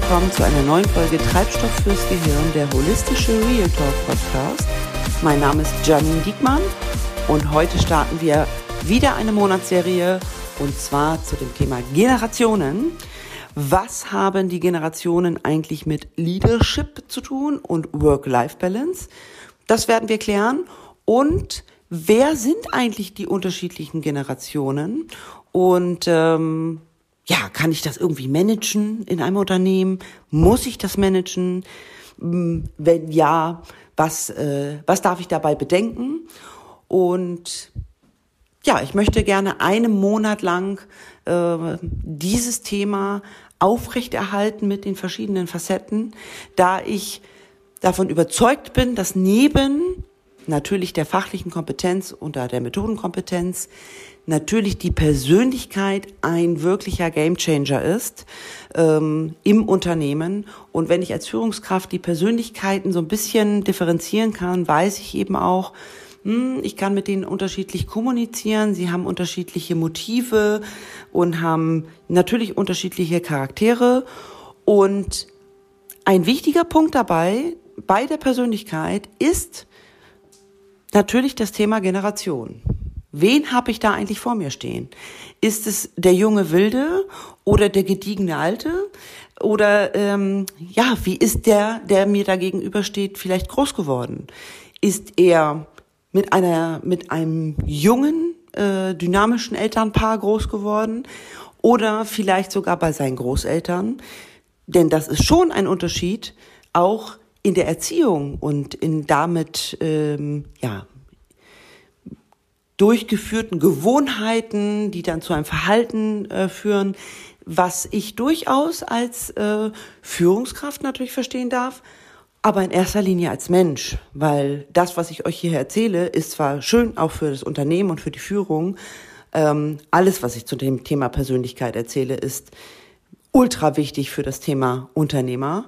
Willkommen zu einer neuen Folge Treibstoff fürs Gehirn, der holistische Real Talk Podcast. Mein Name ist Janine Diekmann und heute starten wir wieder eine Monatsserie und zwar zu dem Thema Generationen. Was haben die Generationen eigentlich mit Leadership zu tun und Work-Life-Balance? Das werden wir klären. Und wer sind eigentlich die unterschiedlichen Generationen? Und ähm, ja, kann ich das irgendwie managen in einem Unternehmen? Muss ich das managen? Hm, wenn ja, was, äh, was darf ich dabei bedenken? Und ja, ich möchte gerne einen Monat lang äh, dieses Thema aufrechterhalten mit den verschiedenen Facetten, da ich davon überzeugt bin, dass neben natürlich der fachlichen Kompetenz und der Methodenkompetenz natürlich die Persönlichkeit ein wirklicher Gamechanger ist ähm, im Unternehmen. Und wenn ich als Führungskraft die Persönlichkeiten so ein bisschen differenzieren kann, weiß ich eben auch, hm, ich kann mit denen unterschiedlich kommunizieren, sie haben unterschiedliche Motive und haben natürlich unterschiedliche Charaktere. Und ein wichtiger Punkt dabei bei der Persönlichkeit ist natürlich das Thema Generation. Wen habe ich da eigentlich vor mir stehen? Ist es der junge Wilde oder der gediegene Alte? Oder ähm, ja, wie ist der, der mir da gegenübersteht, vielleicht groß geworden? Ist er mit einer, mit einem jungen, äh, dynamischen Elternpaar groß geworden oder vielleicht sogar bei seinen Großeltern. Denn das ist schon ein Unterschied, auch in der Erziehung und in damit, ähm, ja, durchgeführten Gewohnheiten, die dann zu einem Verhalten äh, führen, was ich durchaus als äh, Führungskraft natürlich verstehen darf, aber in erster Linie als Mensch, weil das, was ich euch hier erzähle, ist zwar schön auch für das Unternehmen und für die Führung. Ähm, alles, was ich zu dem Thema Persönlichkeit erzähle, ist ultra wichtig für das Thema Unternehmer.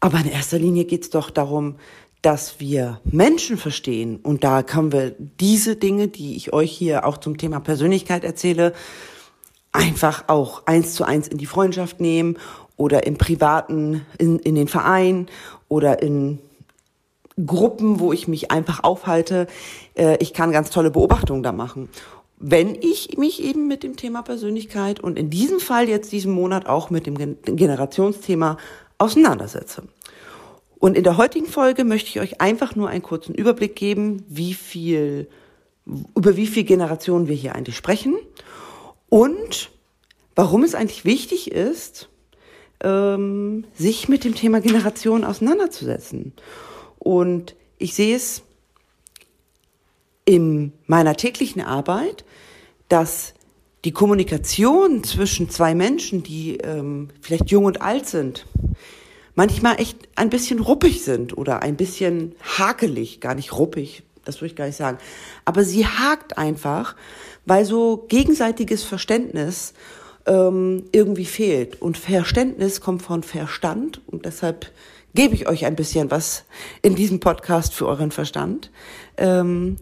Aber in erster Linie geht es doch darum, dass wir Menschen verstehen. Und da können wir diese Dinge, die ich euch hier auch zum Thema Persönlichkeit erzähle, einfach auch eins zu eins in die Freundschaft nehmen oder im privaten, in, in den Verein oder in Gruppen, wo ich mich einfach aufhalte. Äh, ich kann ganz tolle Beobachtungen da machen. Wenn ich mich eben mit dem Thema Persönlichkeit und in diesem Fall jetzt diesen Monat auch mit dem Generationsthema auseinandersetze. Und in der heutigen Folge möchte ich euch einfach nur einen kurzen Überblick geben, wie viel, über wie viele Generationen wir hier eigentlich sprechen und warum es eigentlich wichtig ist, ähm, sich mit dem Thema Generation auseinanderzusetzen. Und ich sehe es in meiner täglichen Arbeit, dass die Kommunikation zwischen zwei Menschen, die ähm, vielleicht jung und alt sind, manchmal echt ein bisschen ruppig sind oder ein bisschen hakelig, gar nicht ruppig, das würde ich gar nicht sagen. Aber sie hakt einfach, weil so gegenseitiges Verständnis ähm, irgendwie fehlt. Und Verständnis kommt von Verstand und deshalb gebe ich euch ein bisschen was in diesem Podcast für euren Verstand. Ähm,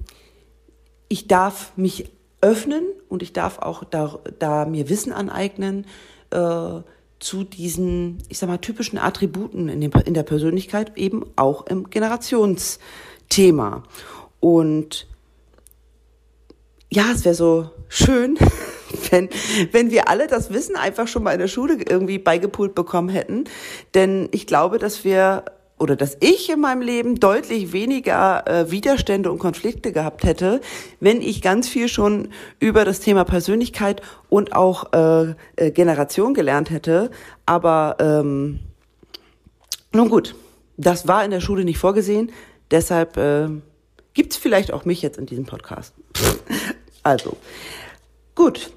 ich darf mich öffnen und ich darf auch da, da mir Wissen aneignen äh, zu diesen, ich sag mal, typischen Attributen in, dem, in der Persönlichkeit, eben auch im Generationsthema. Und ja, es wäre so schön, wenn, wenn wir alle das Wissen einfach schon mal in der Schule irgendwie beigepult bekommen hätten. Denn ich glaube, dass wir oder dass ich in meinem Leben deutlich weniger äh, Widerstände und Konflikte gehabt hätte, wenn ich ganz viel schon über das Thema Persönlichkeit und auch äh, äh, Generation gelernt hätte. Aber ähm, nun gut, das war in der Schule nicht vorgesehen. Deshalb äh, gibt es vielleicht auch mich jetzt in diesem Podcast. also, gut.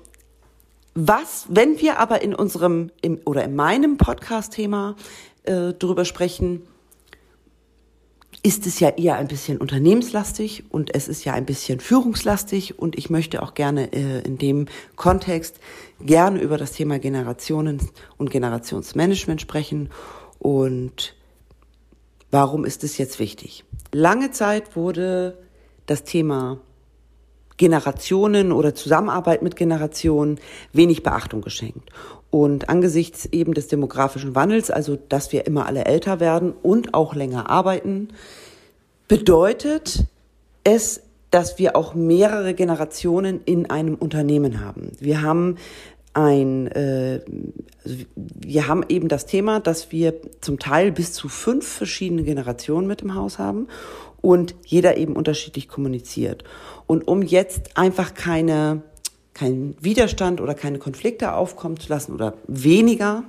Was, wenn wir aber in unserem im, oder in meinem Podcast-Thema äh, drüber sprechen, ist es ja eher ein bisschen unternehmenslastig und es ist ja ein bisschen führungslastig und ich möchte auch gerne äh, in dem Kontext gerne über das Thema Generationen und Generationsmanagement sprechen und warum ist es jetzt wichtig? Lange Zeit wurde das Thema Generationen oder Zusammenarbeit mit Generationen wenig Beachtung geschenkt. Und angesichts eben des demografischen Wandels, also dass wir immer alle älter werden und auch länger arbeiten, bedeutet es, dass wir auch mehrere Generationen in einem Unternehmen haben. Wir haben ein, äh, wir haben eben das Thema, dass wir zum Teil bis zu fünf verschiedene Generationen mit im Haus haben und jeder eben unterschiedlich kommuniziert. Und um jetzt einfach keine, keinen Widerstand oder keine Konflikte aufkommen zu lassen oder weniger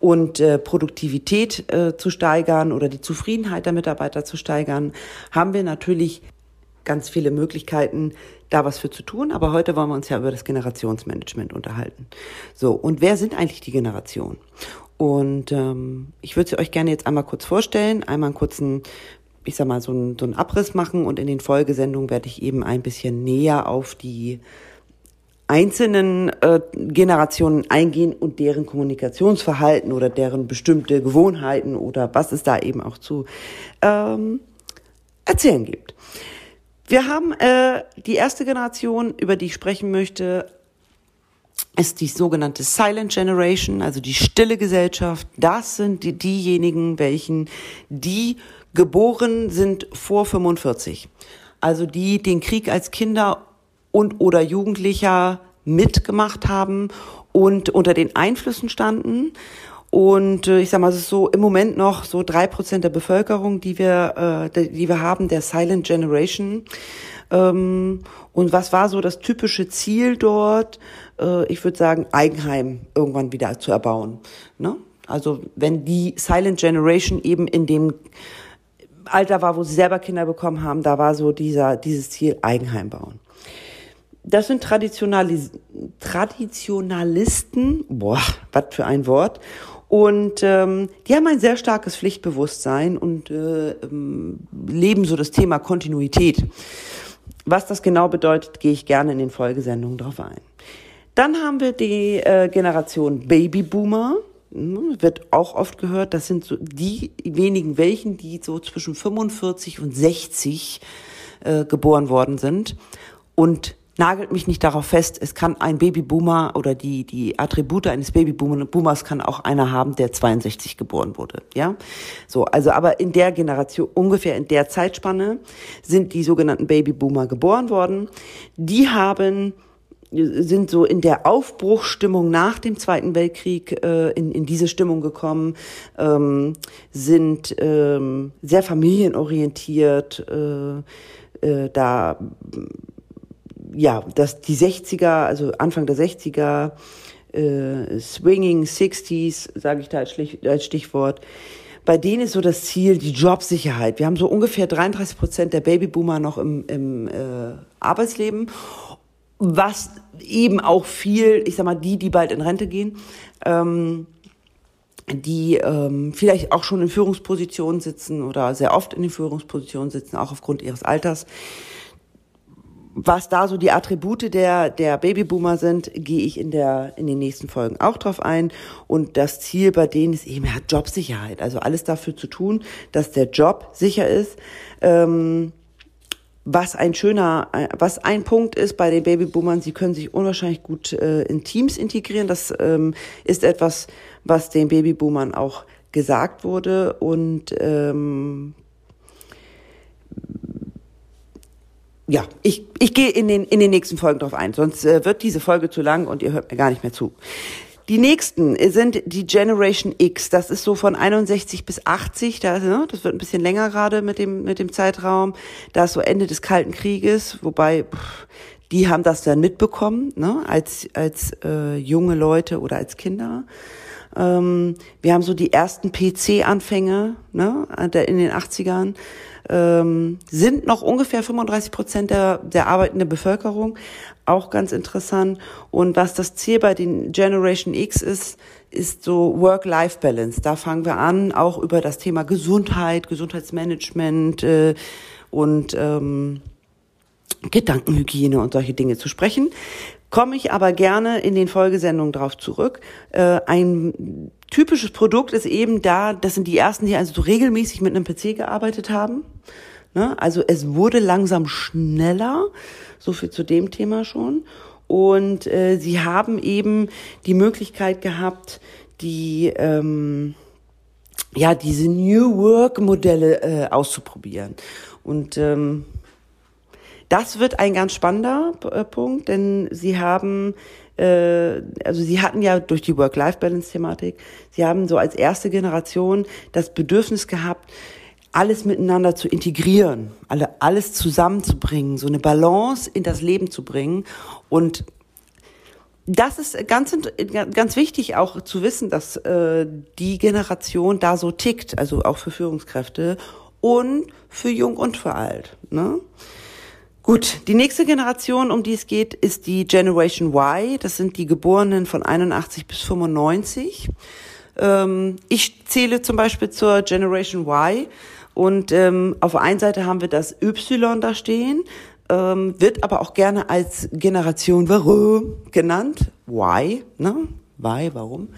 und äh, Produktivität äh, zu steigern oder die Zufriedenheit der Mitarbeiter zu steigern, haben wir natürlich ganz viele Möglichkeiten, da was für zu tun. Aber heute wollen wir uns ja über das Generationsmanagement unterhalten. So, und wer sind eigentlich die Generationen? Und ähm, ich würde sie euch gerne jetzt einmal kurz vorstellen, einmal einen kurzen, ich sag mal, so einen, so einen Abriss machen und in den Folgesendungen werde ich eben ein bisschen näher auf die einzelnen äh, Generationen eingehen und deren Kommunikationsverhalten oder deren bestimmte Gewohnheiten oder was es da eben auch zu ähm, erzählen gibt. Wir haben äh, die erste Generation, über die ich sprechen möchte, ist die sogenannte Silent Generation, also die stille Gesellschaft. Das sind die, diejenigen, welchen die geboren sind vor 45. Also die den Krieg als Kinder und oder Jugendlicher mitgemacht haben und unter den Einflüssen standen und äh, ich sag mal, es ist so im Moment noch so drei Prozent der Bevölkerung, die wir, äh, die wir haben, der Silent Generation. Ähm, und was war so das typische Ziel dort? Äh, ich würde sagen, Eigenheim irgendwann wieder zu erbauen. Ne? Also wenn die Silent Generation eben in dem Alter war, wo sie selber Kinder bekommen haben, da war so dieser, dieses Ziel Eigenheim bauen. Das sind Traditionalis Traditionalisten, boah, was für ein Wort. Und ähm, die haben ein sehr starkes Pflichtbewusstsein und äh, ähm, leben so das Thema Kontinuität. Was das genau bedeutet, gehe ich gerne in den Folgesendungen drauf ein. Dann haben wir die äh, Generation Babyboomer. Hm, wird auch oft gehört, das sind so die wenigen welchen, die so zwischen 45 und 60 äh, geboren worden sind. Und nagelt mich nicht darauf fest. Es kann ein Babyboomer oder die, die Attribute eines Babyboomers kann auch einer haben, der 62 geboren wurde. Ja, so. Also, aber in der Generation, ungefähr in der Zeitspanne sind die sogenannten Babyboomer geboren worden. Die haben sind so in der Aufbruchstimmung nach dem Zweiten Weltkrieg äh, in, in diese Stimmung gekommen, ähm, sind ähm, sehr familienorientiert, äh, äh, da ja, dass die 60er, also Anfang der 60er, äh, Swinging 60s, sage ich da als, Stichwort, bei denen ist so das Ziel die Jobsicherheit. Wir haben so ungefähr 33 Prozent der Babyboomer noch im, im äh, Arbeitsleben, was eben auch viel, ich sag mal, die, die bald in Rente gehen, ähm, die ähm, vielleicht auch schon in Führungspositionen sitzen oder sehr oft in den Führungspositionen sitzen, auch aufgrund ihres Alters, was da so die Attribute der, der Babyboomer sind, gehe ich in, der, in den nächsten Folgen auch drauf ein. Und das Ziel bei denen ist eben ja, Jobsicherheit. Also alles dafür zu tun, dass der Job sicher ist. Ähm, was ein schöner, was ein Punkt ist bei den Babyboomern, sie können sich unwahrscheinlich gut äh, in Teams integrieren. Das ähm, ist etwas, was den Babyboomern auch gesagt wurde und ähm, ja, ich, ich gehe in den, in den nächsten Folgen drauf ein, sonst äh, wird diese Folge zu lang und ihr hört mir gar nicht mehr zu. Die nächsten sind die Generation X. Das ist so von 61 bis 80. Da, ne, das wird ein bisschen länger gerade mit dem, mit dem Zeitraum. Da ist so Ende des Kalten Krieges, wobei pff, die haben das dann mitbekommen, ne, als, als äh, junge Leute oder als Kinder. Ähm, wir haben so die ersten PC-Anfänge ne, in den 80ern ähm, sind noch ungefähr 35 Prozent der, der arbeitenden Bevölkerung. Auch ganz interessant. Und was das Ziel bei den Generation X ist, ist so Work-Life-Balance. Da fangen wir an, auch über das Thema Gesundheit, Gesundheitsmanagement äh, und ähm, Gedankenhygiene und solche Dinge zu sprechen. Komme ich aber gerne in den Folgesendungen drauf zurück. Äh, ein typisches Produkt ist eben da, das sind die ersten, die also so regelmäßig mit einem PC gearbeitet haben. Ne? Also es wurde langsam schneller, so viel zu dem Thema schon. Und äh, sie haben eben die Möglichkeit gehabt, die ähm, ja diese New Work Modelle äh, auszuprobieren. Und ähm, das wird ein ganz spannender äh, Punkt, denn sie haben äh, also sie hatten ja durch die Work-Life-Balance-Thematik, sie haben so als erste Generation das Bedürfnis gehabt, alles miteinander zu integrieren, alle, alles zusammenzubringen, so eine Balance in das Leben zu bringen. Und das ist ganz, ganz wichtig auch zu wissen, dass äh, die Generation da so tickt, also auch für Führungskräfte und für Jung und für Alt. Ne? Gut, die nächste Generation, um die es geht, ist die Generation Y. Das sind die Geborenen von 81 bis 95. Ähm, ich zähle zum Beispiel zur Generation Y. Und ähm, auf der einen Seite haben wir das Y da stehen, ähm, wird aber auch gerne als Generation Warum genannt. Why, ne? Why, warum?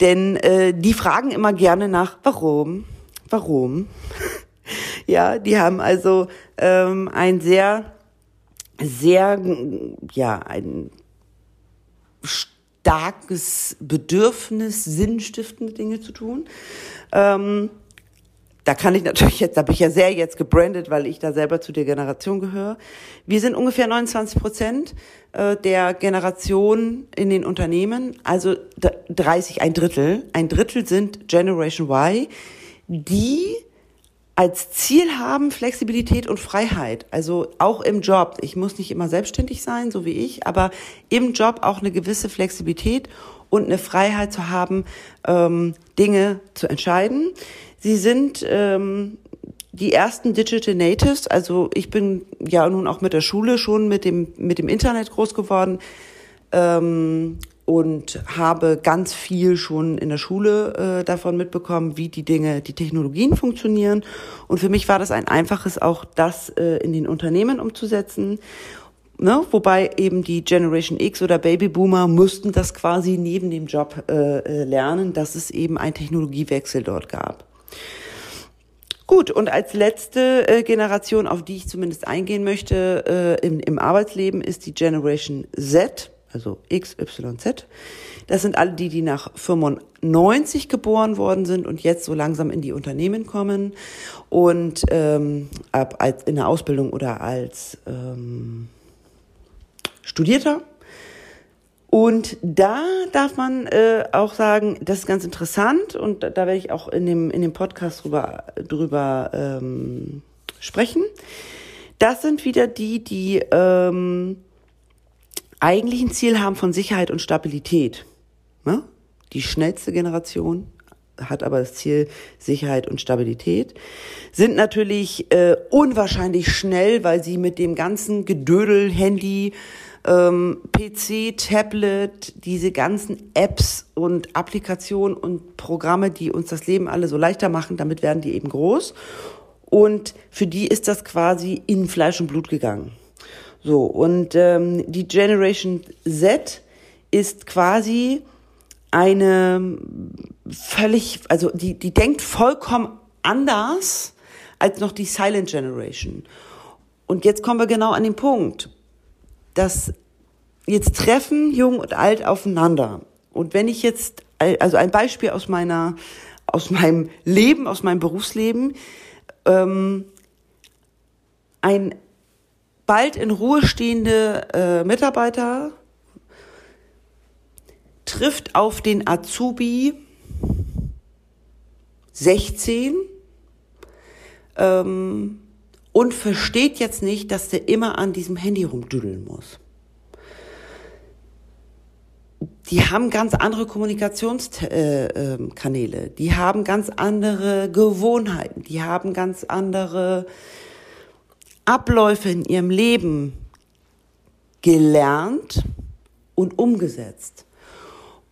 Denn äh, die fragen immer gerne nach Warum, warum. ja, die haben also ähm, ein sehr, sehr, ja, ein starkes Bedürfnis, sinnstiftende Dinge zu tun. Ähm, da kann ich natürlich jetzt, da bin ich ja sehr jetzt gebrandet, weil ich da selber zu der Generation gehöre. Wir sind ungefähr 29 Prozent äh, der Generation in den Unternehmen, also 30, ein Drittel. Ein Drittel sind Generation Y, die als Ziel haben Flexibilität und Freiheit. Also auch im Job. Ich muss nicht immer selbstständig sein, so wie ich, aber im Job auch eine gewisse Flexibilität und eine Freiheit zu haben, ähm, Dinge zu entscheiden. Sie sind ähm, die ersten Digital Natives. Also ich bin ja nun auch mit der Schule schon mit dem mit dem Internet groß geworden ähm, und habe ganz viel schon in der Schule äh, davon mitbekommen, wie die Dinge, die Technologien funktionieren. Und für mich war das ein einfaches, auch das äh, in den Unternehmen umzusetzen. Ne? Wobei eben die Generation X oder Babyboomer mussten das quasi neben dem Job äh, äh lernen, dass es eben einen Technologiewechsel dort gab. Gut, und als letzte äh, Generation, auf die ich zumindest eingehen möchte äh, im, im Arbeitsleben, ist die Generation Z, also XYZ. Das sind alle die, die nach 95 geboren worden sind und jetzt so langsam in die Unternehmen kommen und ähm, ab, als in der Ausbildung oder als ähm, Studierter und da darf man äh, auch sagen, das ist ganz interessant und da, da werde ich auch in dem, in dem Podcast drüber, drüber ähm, sprechen. Das sind wieder die, die ähm, eigentlich ein Ziel haben von Sicherheit und Stabilität. Ne? Die schnellste Generation hat aber das Ziel Sicherheit und Stabilität, sind natürlich äh, unwahrscheinlich schnell, weil sie mit dem ganzen Gedödel, Handy, ähm, PC, Tablet, diese ganzen Apps und Applikationen und Programme, die uns das Leben alle so leichter machen, damit werden die eben groß. Und für die ist das quasi in Fleisch und Blut gegangen. So, und ähm, die Generation Z ist quasi eine völlig, also die, die denkt vollkommen anders als noch die Silent Generation. Und jetzt kommen wir genau an den Punkt dass jetzt treffen Jung und Alt aufeinander. Und wenn ich jetzt, also ein Beispiel aus meiner, aus meinem Leben, aus meinem Berufsleben, ähm, ein bald in Ruhe stehende äh, Mitarbeiter trifft auf den Azubi 16 ähm, und versteht jetzt nicht, dass der immer an diesem Handy rumdüdeln muss. Die haben ganz andere Kommunikationskanäle, äh, ähm, die haben ganz andere Gewohnheiten, die haben ganz andere Abläufe in ihrem Leben gelernt und umgesetzt.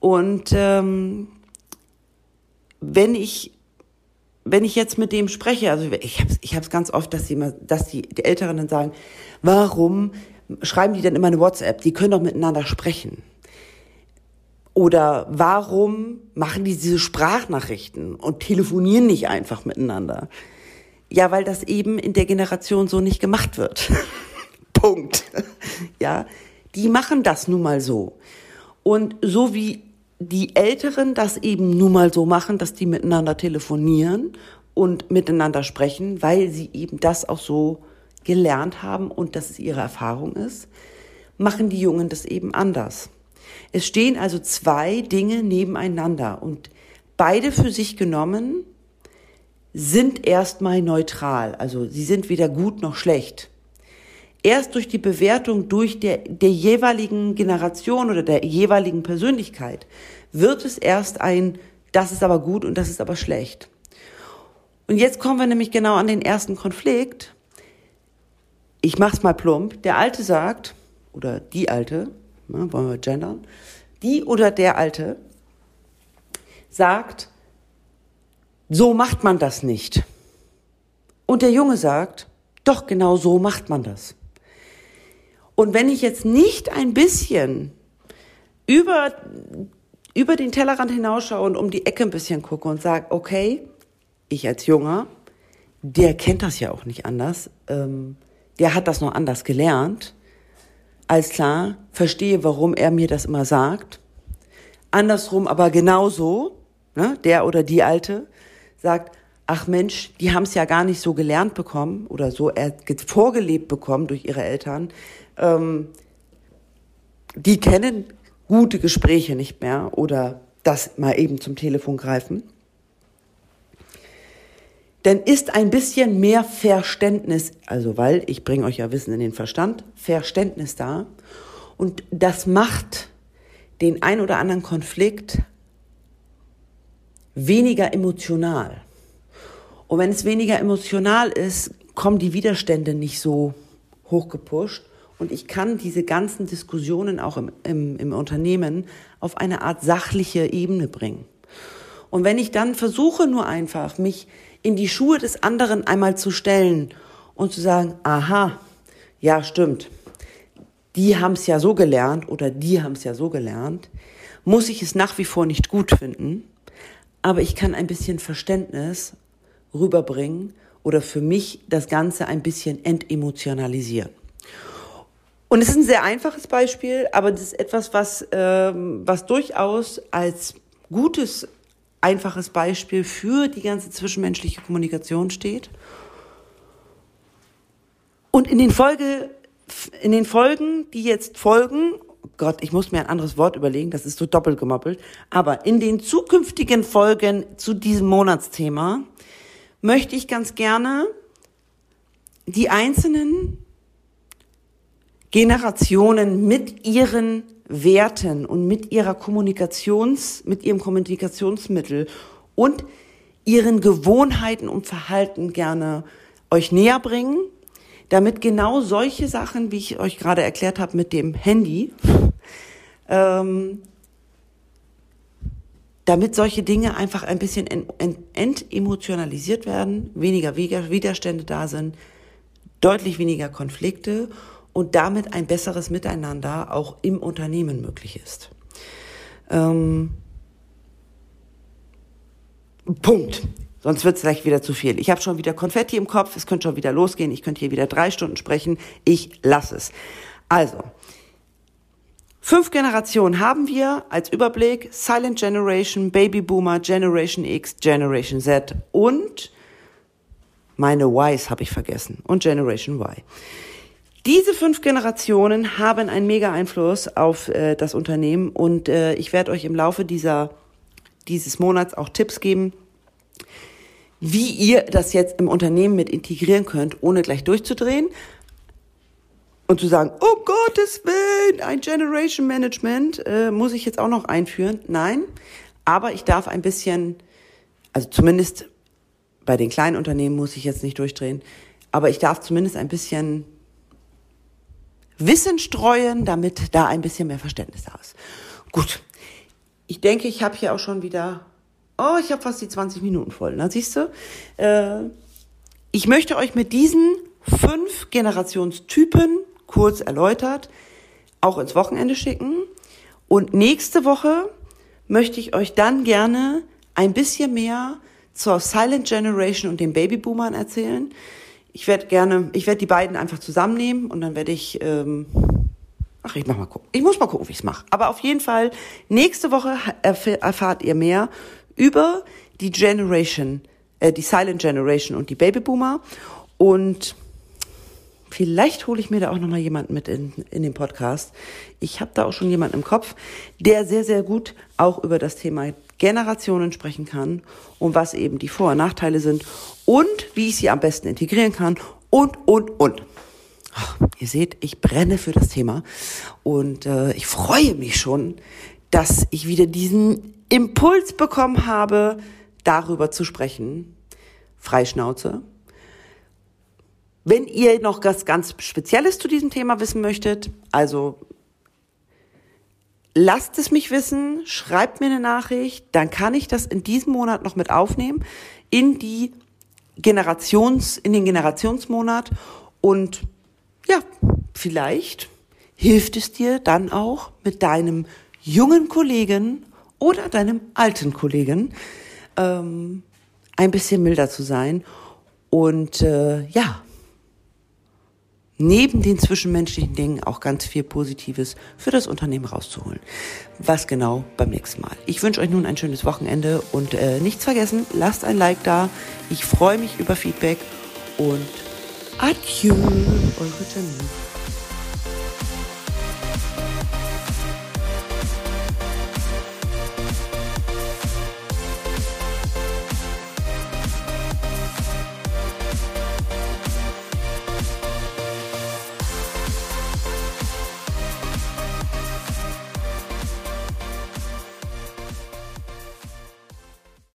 Und ähm, wenn ich wenn ich jetzt mit dem spreche, also ich habe ich hab's ganz oft, dass die, immer, dass die, die Älteren dann sagen, warum schreiben die dann immer eine WhatsApp? Die können doch miteinander sprechen. Oder warum machen die diese Sprachnachrichten und telefonieren nicht einfach miteinander? Ja, weil das eben in der Generation so nicht gemacht wird. Punkt. Ja, die machen das nun mal so. Und so wie die Älteren das eben nun mal so machen, dass die miteinander telefonieren und miteinander sprechen, weil sie eben das auch so gelernt haben und dass es ihre Erfahrung ist, machen die Jungen das eben anders. Es stehen also zwei Dinge nebeneinander und beide für sich genommen sind erstmal neutral. Also sie sind weder gut noch schlecht. Erst durch die Bewertung durch der, der jeweiligen Generation oder der jeweiligen Persönlichkeit wird es erst ein, das ist aber gut und das ist aber schlecht. Und jetzt kommen wir nämlich genau an den ersten Konflikt. Ich mach's mal plump. Der Alte sagt, oder die Alte, ne, wollen wir gendern, die oder der Alte sagt, so macht man das nicht. Und der Junge sagt, doch genau so macht man das. Und wenn ich jetzt nicht ein bisschen über, über den Tellerrand hinausschaue und um die Ecke ein bisschen gucke und sage, okay, ich als Junger, der kennt das ja auch nicht anders, ähm, der hat das noch anders gelernt, alles klar, verstehe, warum er mir das immer sagt. Andersrum aber genauso, ne, der oder die Alte sagt, ach Mensch, die haben es ja gar nicht so gelernt bekommen oder so vorgelebt bekommen durch ihre Eltern. Ähm, die kennen gute Gespräche nicht mehr oder das mal eben zum Telefon greifen. Denn ist ein bisschen mehr Verständnis, also weil ich bringe euch ja Wissen in den Verstand, Verständnis da. Und das macht den ein oder anderen Konflikt weniger emotional. Und wenn es weniger emotional ist, kommen die Widerstände nicht so hochgepusht. Und ich kann diese ganzen Diskussionen auch im, im, im Unternehmen auf eine Art sachliche Ebene bringen. Und wenn ich dann versuche nur einfach, mich in die Schuhe des anderen einmal zu stellen und zu sagen, aha, ja stimmt, die haben es ja so gelernt oder die haben es ja so gelernt, muss ich es nach wie vor nicht gut finden, aber ich kann ein bisschen Verständnis rüberbringen oder für mich das Ganze ein bisschen entemotionalisieren. Und es ist ein sehr einfaches Beispiel, aber das ist etwas, was, ähm, was durchaus als gutes einfaches Beispiel für die ganze zwischenmenschliche Kommunikation steht. Und in den Folge, in den Folgen, die jetzt folgen, Gott, ich muss mir ein anderes Wort überlegen, das ist so doppelt gemoppelt, aber in den zukünftigen Folgen zu diesem Monatsthema möchte ich ganz gerne die einzelnen Generationen mit ihren Werten und mit ihrer Kommunikations, mit ihrem Kommunikationsmittel und ihren Gewohnheiten und Verhalten gerne euch näher bringen, damit genau solche Sachen, wie ich euch gerade erklärt habe mit dem Handy, ähm, damit solche Dinge einfach ein bisschen entemotionalisiert werden, weniger Widerstände da sind, deutlich weniger Konflikte und damit ein besseres Miteinander auch im Unternehmen möglich ist. Ähm, Punkt. Sonst wird es gleich wieder zu viel. Ich habe schon wieder Konfetti im Kopf, es könnte schon wieder losgehen, ich könnte hier wieder drei Stunden sprechen. Ich lasse es. Also, fünf Generationen haben wir als Überblick. Silent Generation, Baby Boomer, Generation X, Generation Z und meine Ys habe ich vergessen und Generation Y. Diese fünf Generationen haben einen mega Einfluss auf äh, das Unternehmen und äh, ich werde euch im Laufe dieser, dieses Monats auch Tipps geben, wie ihr das jetzt im Unternehmen mit integrieren könnt, ohne gleich durchzudrehen und zu sagen, oh Gottes Willen, ein Generation Management äh, muss ich jetzt auch noch einführen. Nein, aber ich darf ein bisschen, also zumindest bei den kleinen Unternehmen muss ich jetzt nicht durchdrehen, aber ich darf zumindest ein bisschen Wissen streuen, damit da ein bisschen mehr Verständnis da ist. Gut. Ich denke, ich habe hier auch schon wieder, oh, ich habe fast die 20 Minuten voll, na siehst du? Äh, ich möchte euch mit diesen fünf Generationstypen kurz erläutert auch ins Wochenende schicken. Und nächste Woche möchte ich euch dann gerne ein bisschen mehr zur Silent Generation und den Babyboomern erzählen. Ich werde gerne, ich werde die beiden einfach zusammennehmen und dann werde ich, ähm, ach, ich mach mal gucken. Ich muss mal gucken, wie ich es mache. Aber auf jeden Fall, nächste Woche erf erfahrt ihr mehr über die Generation, äh, die Silent Generation und die Babyboomer. Und Vielleicht hole ich mir da auch nochmal jemanden mit in, in den Podcast. Ich habe da auch schon jemanden im Kopf, der sehr, sehr gut auch über das Thema Generationen sprechen kann und was eben die Vor- und Nachteile sind und wie ich sie am besten integrieren kann und, und, und. Ach, ihr seht, ich brenne für das Thema und äh, ich freue mich schon, dass ich wieder diesen Impuls bekommen habe, darüber zu sprechen. Freischnauze, wenn ihr noch was ganz Spezielles zu diesem Thema wissen möchtet, also lasst es mich wissen, schreibt mir eine Nachricht, dann kann ich das in diesem Monat noch mit aufnehmen in die Generations, in den Generationsmonat und ja, vielleicht hilft es dir dann auch mit deinem jungen Kollegen oder deinem alten Kollegen ähm, ein bisschen milder zu sein und äh, ja, neben den zwischenmenschlichen Dingen auch ganz viel Positives für das Unternehmen rauszuholen. Was genau beim nächsten Mal. Ich wünsche euch nun ein schönes Wochenende und äh, nichts vergessen, lasst ein Like da. Ich freue mich über Feedback und adieu, eure Janine.